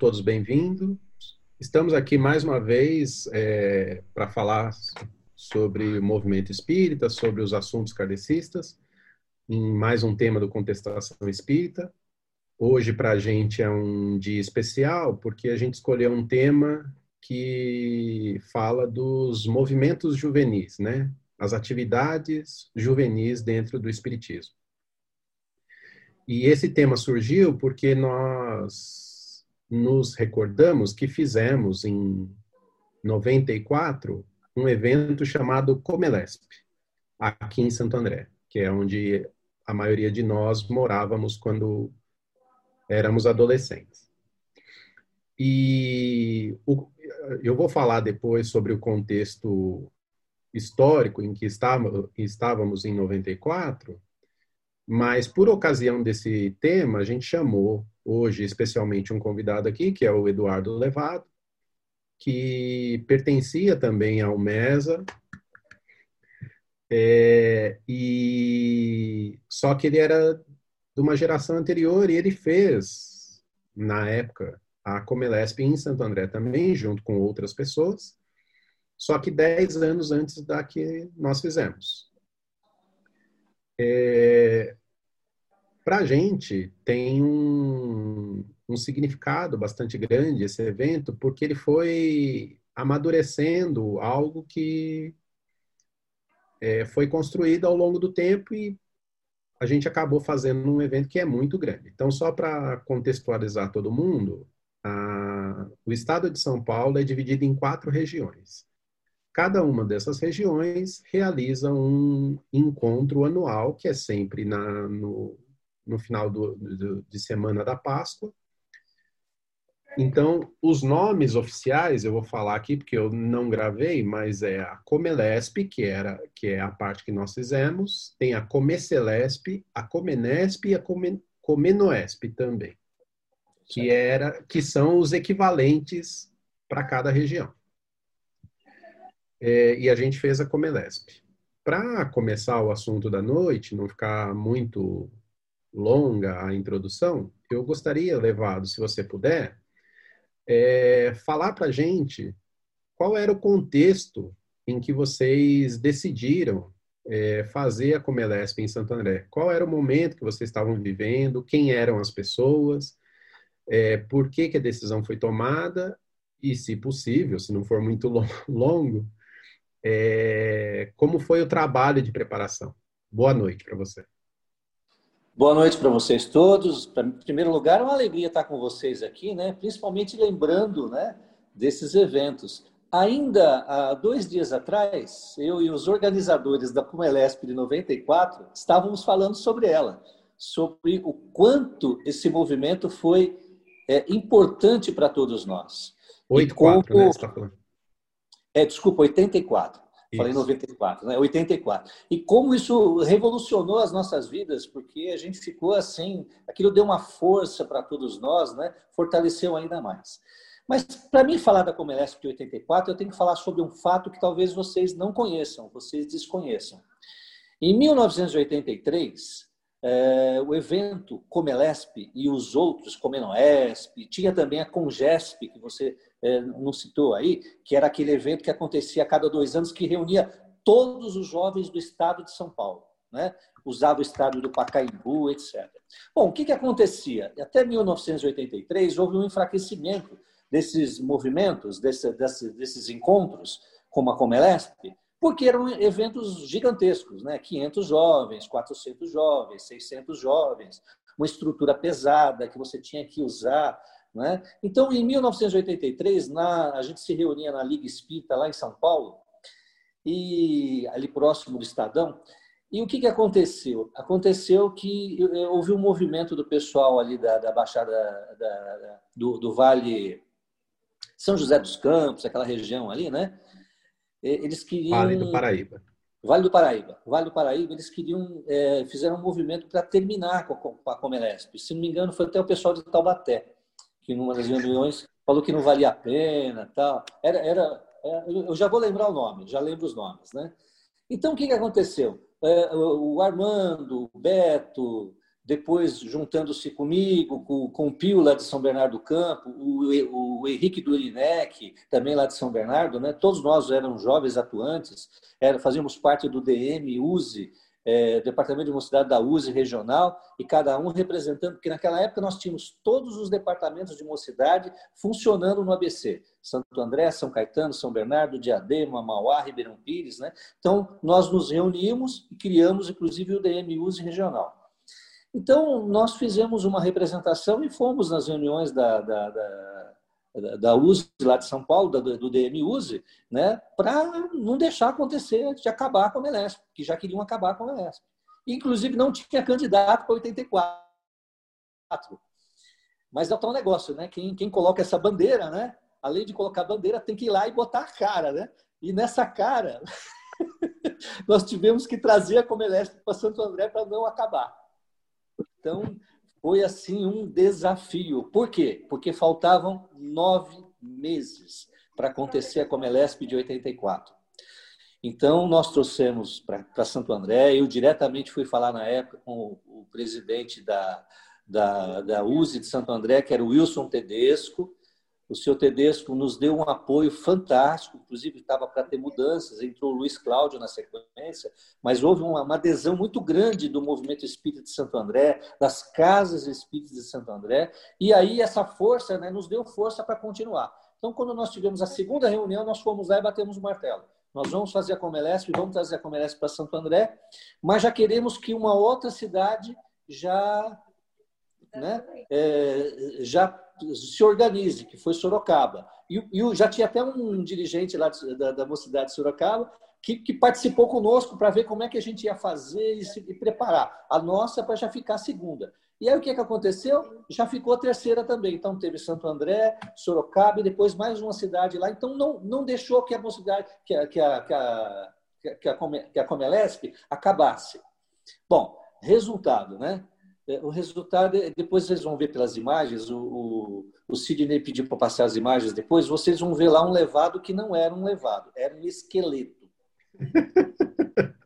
todos bem-vindos. Estamos aqui mais uma vez é, para falar sobre o movimento espírita, sobre os assuntos kardecistas, em mais um tema do Contestação Espírita. Hoje, para a gente, é um dia especial, porque a gente escolheu um tema que fala dos movimentos juvenis, né? As atividades juvenis dentro do Espiritismo. E esse tema surgiu porque nós nos recordamos que fizemos em 94 um evento chamado Comelesp, aqui em Santo André, que é onde a maioria de nós morávamos quando éramos adolescentes. E o, eu vou falar depois sobre o contexto histórico em que estávamos em 94, mas por ocasião desse tema, a gente chamou hoje especialmente um convidado aqui, que é o Eduardo Levado, que pertencia também ao MESA, é, e só que ele era de uma geração anterior e ele fez, na época, a Comelesp em Santo André também, junto com outras pessoas, só que 10 anos antes da que nós fizemos. É, Para a gente, tem um, um significado bastante grande esse evento, porque ele foi amadurecendo algo que é, foi construído ao longo do tempo e a gente acabou fazendo um evento que é muito grande. Então, só para contextualizar todo mundo, a, o estado de São Paulo é dividido em quatro regiões. Cada uma dessas regiões realiza um encontro anual, que é sempre na, no, no final do, do, de semana da Páscoa, então, os nomes oficiais eu vou falar aqui porque eu não gravei, mas é a Comelesp, que era que é a parte que nós fizemos, tem a Comecelesp, a Comenesp e a Comenoesp também, que era que são os equivalentes para cada região. É, e a gente fez a Comelesp. Para começar o assunto da noite, não ficar muito longa a introdução, eu gostaria, Levado, se você puder, é, falar para a gente qual era o contexto em que vocês decidiram é, fazer a Comelesp em Santo André. Qual era o momento que vocês estavam vivendo, quem eram as pessoas, é, por que, que a decisão foi tomada e, se possível, se não for muito longo, é, como foi o trabalho de preparação. Boa noite para você. Boa noite para vocês todos. Em primeiro lugar, é uma alegria estar com vocês aqui, né? principalmente lembrando né, desses eventos. Ainda há dois dias atrás, eu e os organizadores da Pumelesp de 94 estávamos falando sobre ela, sobre o quanto esse movimento foi é, importante para todos nós. 84, como... né? Você tá falando. É, desculpa, 84. Falei 94, né? 84. E como isso revolucionou as nossas vidas, porque a gente ficou assim, aquilo deu uma força para todos nós, né? Fortaleceu ainda mais. Mas para mim falar da Comelesp de 84, eu tenho que falar sobre um fato que talvez vocês não conheçam, vocês desconheçam. Em 1983, é, o evento Comelesp e os outros, Comenoesp, tinha também a Congesp, que você é, não citou aí, que era aquele evento que acontecia a cada dois anos, que reunia todos os jovens do estado de São Paulo. Né? Usava o estado do Pacaembu, etc. Bom, o que, que acontecia? Até 1983 houve um enfraquecimento desses movimentos, desse, desse, desses encontros, como a Comelesp, porque eram eventos gigantescos, né? 500 jovens, 400 jovens, 600 jovens, uma estrutura pesada que você tinha que usar né? Então, em 1983, na, a gente se reunia na Liga Espírita, lá em São Paulo, e ali próximo do Estadão. E o que, que aconteceu? Aconteceu que houve um movimento do pessoal ali da, da Baixada da, da, do, do Vale São José dos Campos, aquela região ali, né? Eles queriam. Vale do Paraíba. Vale do Paraíba. Vale do Paraíba, eles queriam, é, fizeram um movimento para terminar com a, com a Comelesp. Se não me engano, foi até o pessoal de Taubaté que numa das reuniões falou que não valia a pena, tal. Era, era, é, eu já vou lembrar o nome, já lembro os nomes, né? Então o que, que aconteceu? É, o Armando, o Beto, depois juntando-se comigo, com, com o Pio lá de São Bernardo do Campo, o, o Henrique Durinec, também lá de São Bernardo, né? todos nós éramos jovens atuantes, era, fazíamos parte do DM, USE, é, Departamento de Mocidade da USE regional, e cada um representando, porque naquela época nós tínhamos todos os departamentos de mocidade funcionando no ABC. Santo André, São Caetano, São Bernardo, Diadema, Mauá, Ribeirão Pires. Né? Então, nós nos reunimos e criamos, inclusive, o DM USE regional. Então, nós fizemos uma representação e fomos nas reuniões da, da, da, da USE, lá de São Paulo, do, do USE, né, para não deixar acontecer de acabar com a Melesp, que já queriam acabar com a Melesp. Inclusive, não tinha candidato para 84. Mas é o tal negócio, né? Quem, quem coloca essa bandeira, né? Além de colocar a bandeira, tem que ir lá e botar a cara, né? E nessa cara, nós tivemos que trazer a Comelesp para Santo André para não acabar. Então, foi assim um desafio. Por quê? Porque faltavam nove meses para acontecer a Comelesp de 84. Então, nós trouxemos para Santo André, eu diretamente fui falar na época com o, o presidente da, da, da USE de Santo André, que era o Wilson Tedesco, o senhor Tedesco nos deu um apoio fantástico, inclusive estava para ter mudanças, entrou o Luiz Cláudio na sequência, mas houve uma, uma, adesão muito grande do movimento espírita de Santo André, das casas espíritas de Santo André, e aí essa força né, nos deu força para continuar. Então, quando nós tivemos a segunda reunião, nós fomos lá e batemos o martelo. Nós vamos fazer a Comelesp, vamos trazer a Comelesp para Santo André, mas já queremos que uma outra cidade já, né, é, já se organize, que foi Sorocaba. E, e já tinha até um dirigente lá da, da mocidade de Sorocaba que, que participou conosco para ver como é que a gente ia fazer e, se, e preparar a nossa para já ficar segunda. E aí o que, que aconteceu? Já ficou a terceira também. Então teve Santo André, Sorocaba e depois mais uma cidade lá. Então não, não deixou que a mocidade, que a, que a, que a, que a, que a Comelesp acabasse. Bom, resultado, né? É, o resultado, é, depois vocês vão ver pelas imagens, o, o, o Sidney pediu para passar as imagens depois, vocês vão ver lá um levado que não era um levado, era um esqueleto.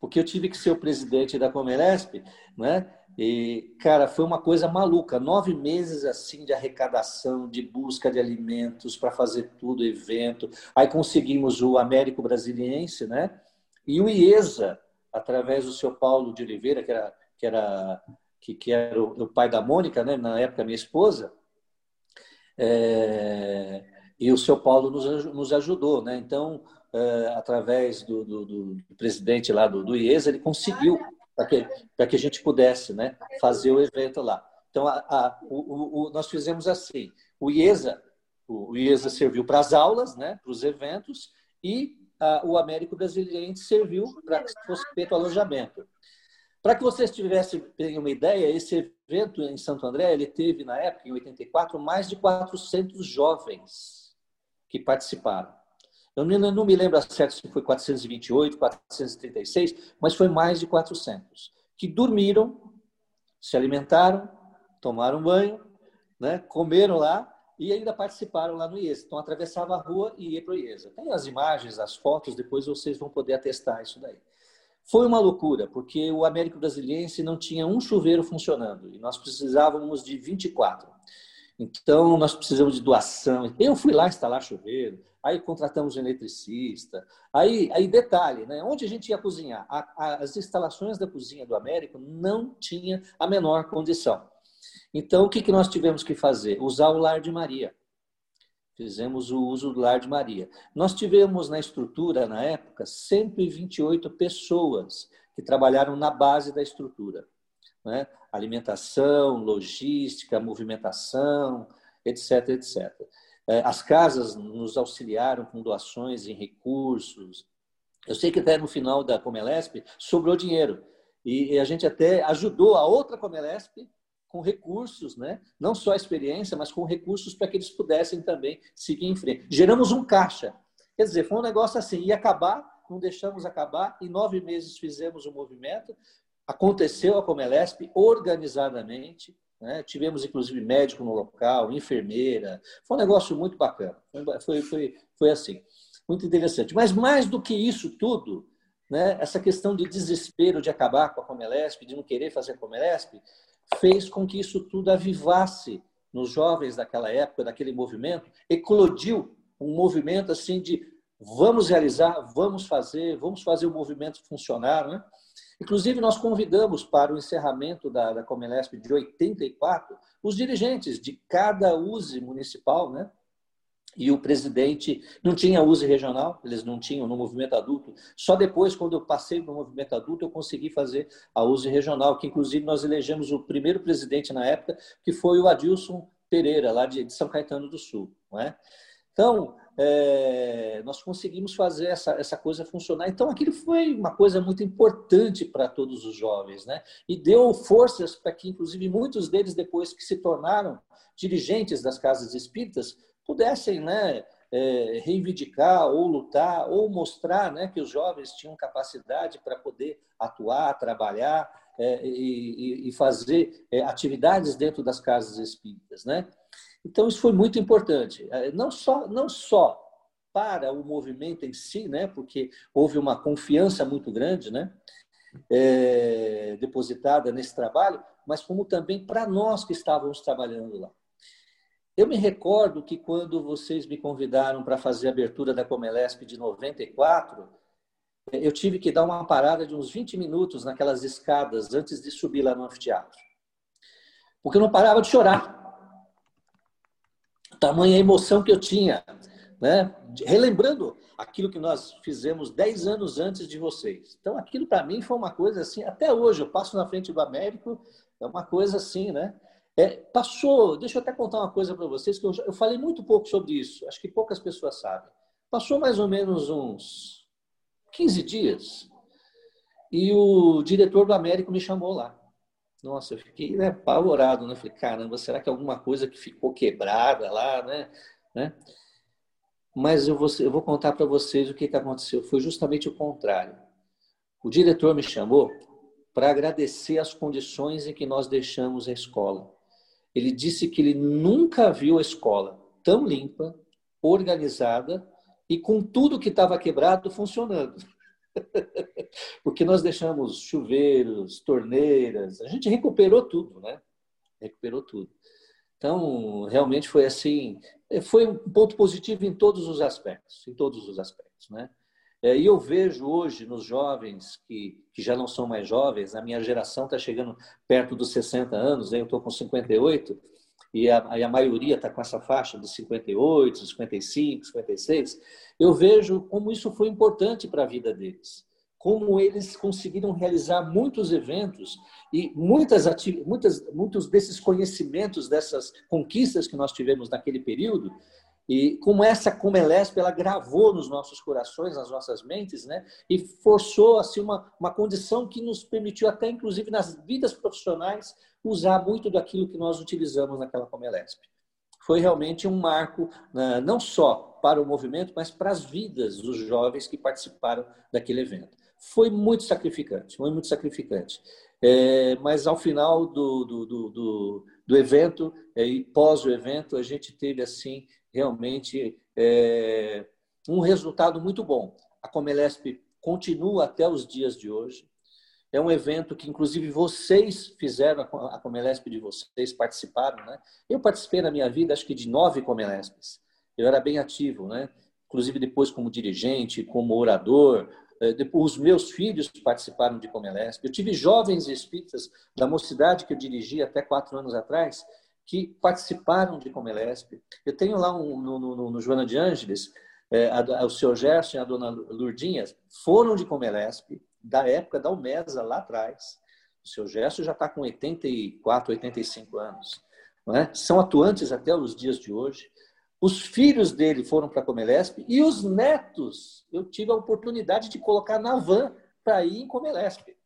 Porque eu tive que ser o presidente da Comelesp, né? E, cara, foi uma coisa maluca. Nove meses assim de arrecadação, de busca de alimentos para fazer tudo, evento. Aí conseguimos o Américo Brasiliense, né? E o IESA, através do seu Paulo de Oliveira, que era que era que, que era o, o pai da Mônica, né? na época minha esposa, é, e o seu Paulo nos, nos ajudou, né? Então, é, através do, do, do, presidente lá do, do IESA, ele conseguiu para que, que a gente pudesse né, fazer o evento lá. Então, a, a, o, o, nós fizemos assim: o IESA, o IESA serviu para as aulas, né, para os eventos, e a, o Américo Brasiliense serviu para que fosse feito alojamento. Para que vocês tivessem uma ideia, esse evento em Santo André, ele teve, na época, em 84, mais de 400 jovens que participaram. Eu não me lembro certo se foi 428, 436, mas foi mais de 400, que dormiram, se alimentaram, tomaram banho, né, comeram lá e ainda participaram lá no IESA. Então, atravessava a rua e ia para o IESA. Tem as imagens, as fotos, depois vocês vão poder atestar isso daí. Foi uma loucura, porque o Américo Brasiliense não tinha um chuveiro funcionando e nós precisávamos de 24. Então, nós precisamos de doação. Eu fui lá instalar chuveiro, aí contratamos um eletricista. Aí, aí detalhe, né? onde a gente ia cozinhar? A, a, as instalações da cozinha do Américo não tinha a menor condição. Então, o que, que nós tivemos que fazer? Usar o lar de Maria. Fizemos o uso do Lar de Maria. Nós tivemos na estrutura, na época, 128 pessoas que trabalharam na base da estrutura. Né? Alimentação, logística, movimentação, etc, etc. É, as casas nos auxiliaram com doações em recursos. Eu sei que até no final da Comelesp sobrou dinheiro. E a gente até ajudou a outra Comelesp com recursos, né? não só a experiência, mas com recursos para que eles pudessem também seguir em frente. Geramos um caixa. Quer dizer, foi um negócio assim, ia acabar, não deixamos acabar, em nove meses fizemos o um movimento, aconteceu a Comelesp organizadamente, né? tivemos inclusive médico no local, enfermeira, foi um negócio muito bacana, foi, foi, foi assim, muito interessante. Mas mais do que isso tudo, né, essa questão de desespero de acabar com a Comelesp, de não querer fazer a Comelesp, fez com que isso tudo avivasse nos jovens daquela época, daquele movimento, eclodiu um movimento assim de vamos realizar, vamos fazer, vamos fazer o movimento funcionar. Né? Inclusive, nós convidamos para o encerramento da, da Comelesp de 84 os dirigentes de cada USE municipal, né? E o presidente não tinha USE regional, eles não tinham no movimento adulto. Só depois, quando eu passei no movimento adulto, eu consegui fazer a USE regional, que inclusive nós elegemos o primeiro presidente na época, que foi o Adilson Pereira, lá de São Caetano do Sul. Não é? Então, é, nós conseguimos fazer essa, essa coisa funcionar. Então, aquilo foi uma coisa muito importante para todos os jovens, né? E deu forças para que, inclusive, muitos deles, depois que se tornaram dirigentes das casas espíritas, pudessem né, é, reivindicar ou lutar ou mostrar né, que os jovens tinham capacidade para poder atuar, trabalhar é, e, e, fazer é, atividades dentro das casas espíritas. Né? Então, isso foi muito importante, é, não só, não só para o movimento em si, né, porque houve uma confiança muito grande né, é, depositada nesse trabalho, mas como também para nós que estávamos trabalhando lá. Eu me recordo que quando vocês me convidaram para fazer a abertura da Comelesp de 94, eu tive que dar uma parada de uns 20 minutos naquelas escadas antes de subir lá no anfiteatro. Porque eu não parava de chorar. Tamanha emoção que eu tinha, né? relembrando aquilo que nós fizemos 10 anos antes de vocês. Então, aquilo para mim foi uma coisa assim, até hoje, eu passo na frente do Américo, é uma coisa assim, né? É, passou, deixa eu até contar uma coisa para vocês, que eu, eu falei muito pouco sobre isso, acho que poucas pessoas sabem. Passou mais ou menos uns 15 dias e o diretor do Américo me chamou lá. Nossa, eu fiquei né, apavorado, né? Falei, caramba, será que é alguma coisa que ficou quebrada lá, né? né? Mas eu vou, eu vou contar para vocês o que, que aconteceu. Foi justamente o contrário. O diretor me chamou para agradecer as condições em que nós deixamos a escola. Ele disse que ele nunca viu a escola tão limpa, organizada e com tudo que estava quebrado funcionando. Porque nós deixamos chuveiros, torneiras, a gente recuperou tudo, né? Recuperou tudo. Então, realmente foi assim, foi um ponto positivo em todos os aspectos, em todos os aspectos, né? É, e eu vejo hoje nos jovens que, que já não são mais jovens, a minha geração está chegando perto dos 60 anos, eu estou com 58, e a, a maioria está com essa faixa de 58, 55, 56. Eu vejo como isso foi importante para a vida deles, como eles conseguiram realizar muitos eventos e muitas, muitas, muitos desses conhecimentos, dessas conquistas que nós tivemos naquele período, e como essa Comelesp, ela gravou nos nossos corações, nas nossas mentes, né? E forçou assim uma, uma condição que nos permitiu até, inclusive nas vidas profissionais, usar muito daquilo que nós utilizamos naquela Comelesp. Foi realmente um marco, né, não só para o movimento, mas para as vidas dos jovens que participaram daquele evento. Foi muito sacrificante, foi muito sacrificante. É, mas ao final do, do, do, do, do evento é, e pós o evento, a gente teve assim realmente é, um resultado muito bom. A Comelesp continua até os dias de hoje. É um evento que, inclusive, vocês fizeram, a Comelesp de vocês participaram, né? Eu participei na minha vida, acho que de nove Comelespes. Eu era bem ativo, né? Inclusive, depois como dirigente, como orador. É, os meus filhos participaram de Comelesp. Eu tive jovens espíritas da mocidade que eu dirigi até quatro anos atrás, que participaram de Comelesp. Eu tenho lá um, no, no, no Joana de Ângeles, é, a, o senhor Gerson e a dona Lurdinha foram de Comelesp, da época da Umesa, lá atrás. O senhor Gerson já está com 84, 85 anos. É? São atuantes até os dias de hoje. Os filhos dele foram para a Comelesp e os netos eu tive a oportunidade de colocar na van para ir em Comelesp.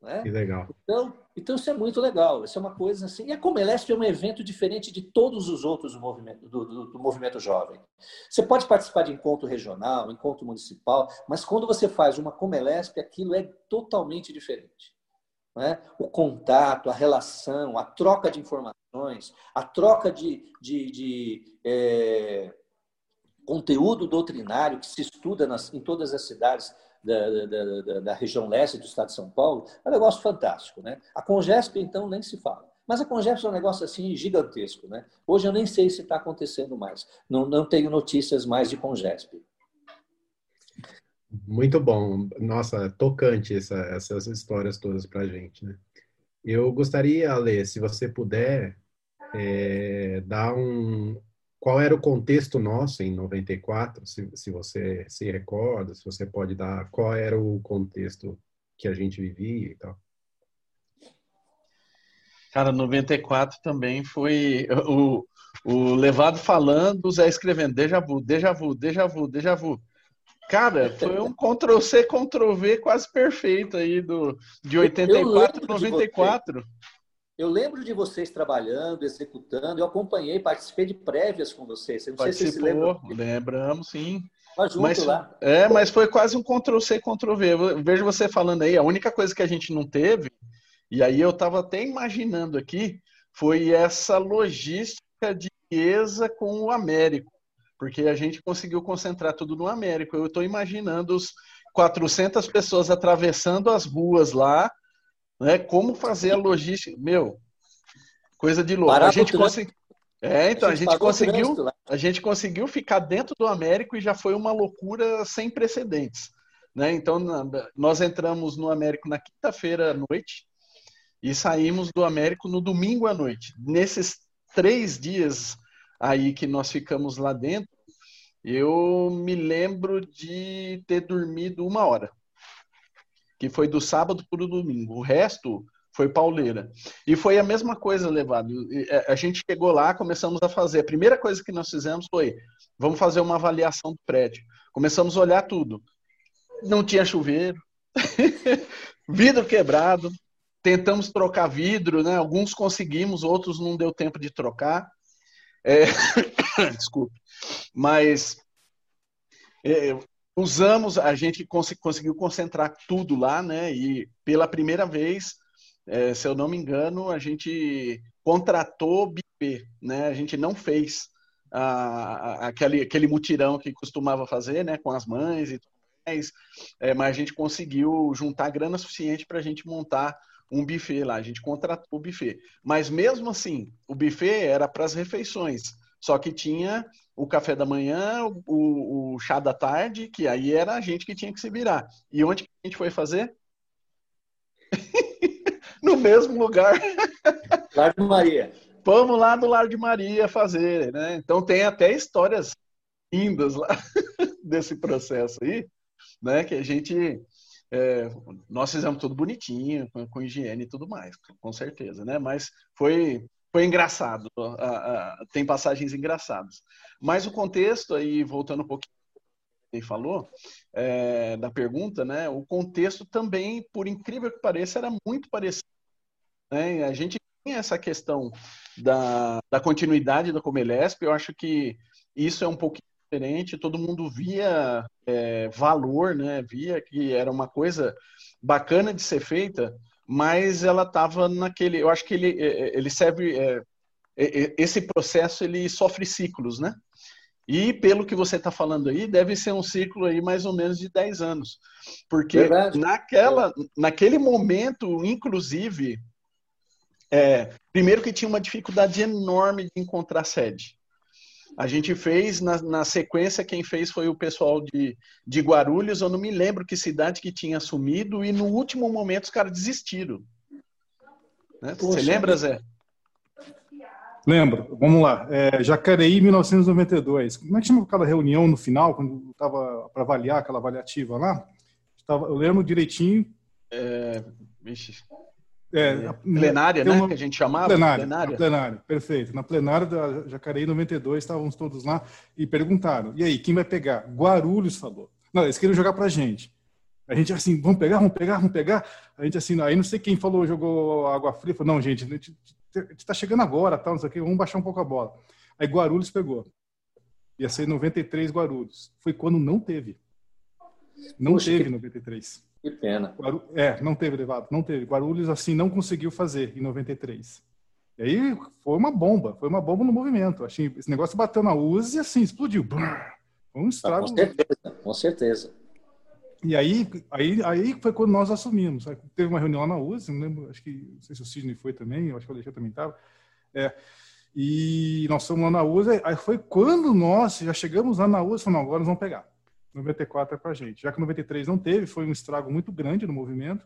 Né? Que legal. Então, então, isso é muito legal. Isso é uma coisa assim. E a Comelesp é um evento diferente de todos os outros do movimento, do, do, do movimento jovem. Você pode participar de encontro regional, encontro municipal, mas quando você faz uma Comelesp, aquilo é totalmente diferente. É? O contato, a relação, a troca de informações, a troca de, de, de é, conteúdo doutrinário que se estuda nas, em todas as cidades da, da, da, da, região leste do estado de São Paulo, é um negócio fantástico. Né? A Congesp, então, nem se fala. Mas a Congesp é um negócio assim gigantesco. Né? Hoje eu nem sei se está acontecendo mais. Não, não tenho notícias mais de Congesp. Muito bom. Nossa, tocante essa, essas histórias todas para a gente. Né? Eu gostaria, Ale, se você puder, é, dar um, qual era o contexto nosso em 94, se, se você se recorda, se você pode dar qual era o contexto que a gente vivia e tal. Cara, 94 também foi o, o levado falando, o Zé escrevendo déjà vu, déjà vu, déjà vu, déjà vu. Cara, foi um Ctrl-C, Ctrl-V quase perfeito aí do, de 84 para 94. Eu lembro de vocês trabalhando, executando, eu acompanhei, participei de prévias com vocês. não Participou, sei se vocês lembram. Lembramos, sim. Mas, mas, É, mas foi quase um Ctrl-C, Ctrl-V. Eu vejo você falando aí, a única coisa que a gente não teve, e aí eu estava até imaginando aqui, foi essa logística de ESA com o Américo, porque a gente conseguiu concentrar tudo no Américo. Eu estou imaginando os 400 pessoas atravessando as ruas lá, né? Como fazer a logística? Meu, coisa de louco. a gente conseguiu. É, então a gente, a gente conseguiu, a gente conseguiu ficar dentro do Américo e já foi uma loucura sem precedentes, né? Então nós entramos no Américo na quinta-feira à noite e saímos do Américo no domingo à noite. Nesses três dias aí que nós ficamos lá dentro, eu me lembro de ter dormido uma hora que foi do sábado para o domingo. O resto foi pauleira. E foi a mesma coisa levado. A gente chegou lá, começamos a fazer. A primeira coisa que nós fizemos foi: vamos fazer uma avaliação do prédio. Começamos a olhar tudo. Não tinha chuveiro, vidro quebrado. Tentamos trocar vidro, né? Alguns conseguimos, outros não deu tempo de trocar. É... Desculpe. Mas é, usamos, a gente cons conseguiu concentrar tudo lá, né? E pela primeira vez, é, se eu não me engano, a gente contratou buffet, né? A gente não fez a, a, aquele, aquele mutirão que costumava fazer, né? Com as mães e tudo mais, é, mas a gente conseguiu juntar grana suficiente para a gente montar um buffet lá. A gente contratou o buffet. Mas mesmo assim, o buffet era para as refeições. Só que tinha o café da manhã, o, o, chá da tarde, que aí era a gente que tinha que se virar. E onde que a gente foi fazer? no mesmo lugar. Lar de Maria. Vamos lá no Lar de Maria fazer, né? Então tem até histórias lindas lá desse processo aí, né? Que a gente é, nós fizemos tudo bonitinho, com, com, higiene e tudo mais, com certeza, né? Mas foi foi engraçado. Uh, uh, tem passagens engraçadas. Mas o contexto, aí voltando um pouquinho que falou, é, da pergunta, né? O contexto também, por incrível que pareça, era muito parecido. Né? A gente tinha essa questão da, da continuidade da Comelesp, eu acho que isso é um pouquinho diferente, todo mundo via é, valor, né? Via que era uma coisa bacana de ser feita, mas ela estava naquele. Eu acho que ele, é, é, ele serve. É, esse processo ele sofre ciclos, né? E pelo que você está falando aí, deve ser um ciclo aí mais ou menos de 10 anos. Porque Verdade. naquela, naquele momento, inclusive, é, primeiro que tinha uma dificuldade enorme de encontrar sede. A gente fez, na, na, sequência, quem fez foi o pessoal de, de Guarulhos. Eu não me lembro que cidade que tinha assumido, e no último momento os caras desistiram. Né? Você lembra, Zé? Lembro. Vamos lá. É, Jacareí, 1992. Como é que chama aquela reunião no final, quando estava para avaliar aquela avaliativa lá? eu lembro direitinho. É, vixe. É, é, plenária, né? Uma... Que a gente chamava? Plenária, plenária. plenária. perfeito. Na plenária da Jacareí 92, estávamos todos lá e perguntaram: e aí, quem vai pegar? Guarulhos falou. Não, eles queriam jogar pra gente. A gente assim, vamos pegar, vamos pegar, vamos pegar. A gente assim, aí não sei quem falou, jogou água fria. Falou, não, gente, a gente está chegando agora, tal, não sei o quê, vamos baixar um pouco a bola. Aí Guarulhos pegou. Ia ser 93 Guarulhos. Foi quando não teve. Não Poxa, teve que... 93. Que pena. É, não teve levado, não teve. Guarulhos, assim, não conseguiu fazer em 93. E aí foi uma bomba, foi uma bomba no movimento. Achei, esse negócio bateu na USA e assim, explodiu. Foi um estrago. com certeza, com certeza. E aí, aí, aí foi quando nós assumimos. Teve uma reunião lá na USE, não lembro, acho que, não sei se o Sidney foi também, acho que o Alexandre também estava. É, e nós fomos lá na USE, aí foi quando nós já chegamos lá na USE e falamos, agora nós vamos pegar. 94 é pra gente. Já que 93 não teve, foi um estrago muito grande no movimento.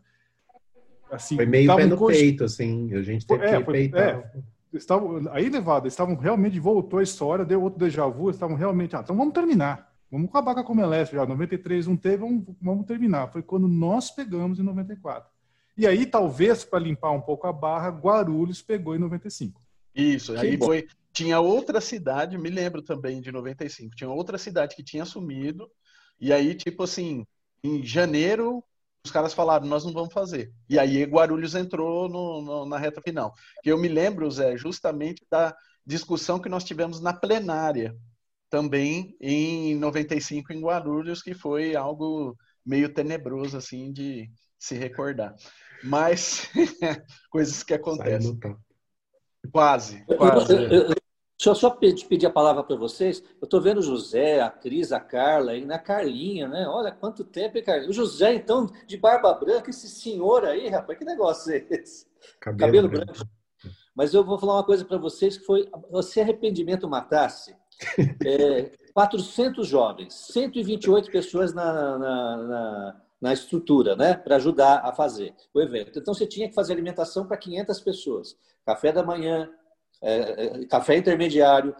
Assim, foi meio pé no cost... peito, assim, a gente teve é, que foi, peitar. É, estavam, aí levado, estavam realmente, voltou a história, deu outro déjà vu, estavam realmente, ah, então vamos terminar. Vamos acabar com a Comelesp já. 93 não teve, vamos, vamos terminar. Foi quando nós pegamos em 94. E aí, talvez, para limpar um pouco a barra, Guarulhos pegou em 95. Isso, aí foi. Tinha outra cidade, me lembro também de 95, tinha outra cidade que tinha assumido, e aí, tipo assim, em janeiro, os caras falaram, nós não vamos fazer. E aí Guarulhos entrou no, no, na reta final. Que eu me lembro, Zé, justamente da discussão que nós tivemos na plenária, também em 95 em Guarulhos, que foi algo meio tenebroso assim de se recordar. Mas coisas que acontecem. Quase, quase. Eu, eu, deixa eu só pedir a palavra para vocês. Eu estou vendo o José, a Cris, a Carla e na Carlinha, né? Olha quanto tempo, hein, Carlinha? O José, então, de barba branca, esse senhor aí, rapaz, que negócio é esse? Cabelo, Cabelo branco. branco. Mas eu vou falar uma coisa para vocês que foi, se arrependimento matasse, é, 400 jovens, 128 pessoas na, na, na, na estrutura, né, para ajudar a fazer o evento. Então, você tinha que fazer alimentação para 500 pessoas. Café da manhã, é, é, café intermediário,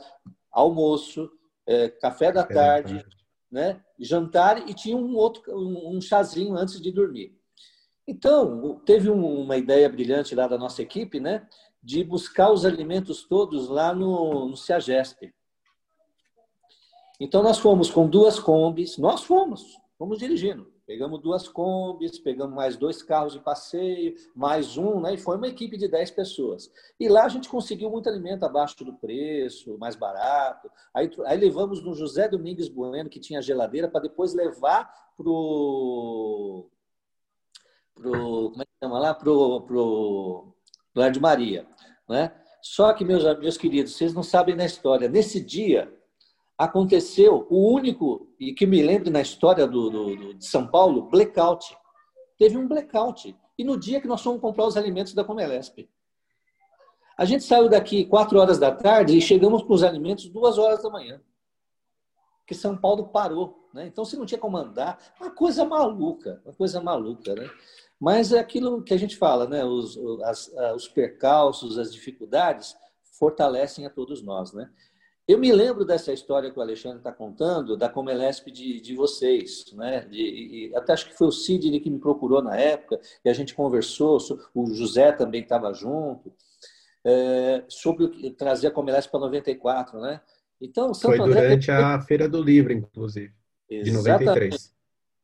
almoço, é, café da tarde, né, jantar e tinha um outro um, um chazinho antes de dormir. Então, teve uma ideia brilhante lá da nossa equipe, né, de buscar os alimentos todos lá no, no Ciagesp. Então, nós fomos com duas combis, nós fomos, fomos dirigindo. Pegamos duas combis, pegamos mais dois carros de passeio, mais um, né? E foi uma equipe de 10 pessoas. E lá a gente conseguiu muito alimento abaixo do preço, mais barato. Aí, aí levamos no José Domingues Bueno, que tinha geladeira, para depois levar pro pro como é que chama lá pro pro Lar Maria, né? Só que meus meus queridos, vocês não sabem da história. Nesse dia aconteceu o único, e que me lembro na história do, do, de São Paulo, blackout. Teve um blackout. E no dia que nós fomos comprar os alimentos da Comelesp. A gente saiu daqui quatro horas da tarde e chegamos com os alimentos duas horas da manhã. Que São Paulo parou. Né? Então, se não tinha como andar, uma coisa maluca, uma coisa maluca. Né? Mas é aquilo que a gente fala, né? os, as, os percalços, as dificuldades fortalecem a todos nós. Né? Eu me lembro dessa história que o Alexandre está contando, da Comelesp de, de vocês, né? De, até acho que foi o Sidney que me procurou na época, e a gente conversou, o José também estava junto, é, sobre trazer a Comelesp para 94, né? Então, Santo foi André durante a Feira do Livro, inclusive, de Exatamente. 93.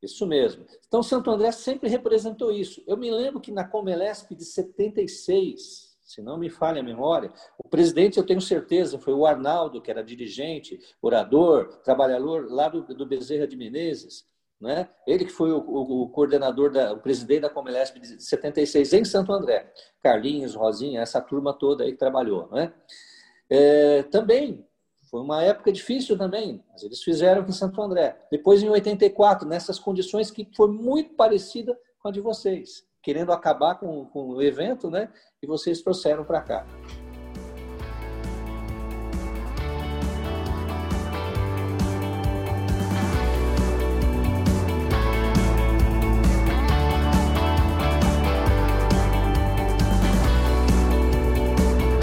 Isso mesmo. Então, Santo André sempre representou isso. Eu me lembro que na Comelesp de 76, se não me falha a memória, o presidente, eu tenho certeza, foi o Arnaldo, que era dirigente, orador, trabalhador lá do, do Bezerra de Menezes, né? ele que foi o, o, o coordenador, da, o presidente da Comelesp de 76 em Santo André. Carlinhos, Rosinha, essa turma toda aí que trabalhou. Né? É, também foi uma época difícil também, mas eles fizeram em Santo André. Depois, em 84, nessas condições que foi muito parecida com a de vocês querendo acabar com, com o evento, né? E vocês trouxeram para cá.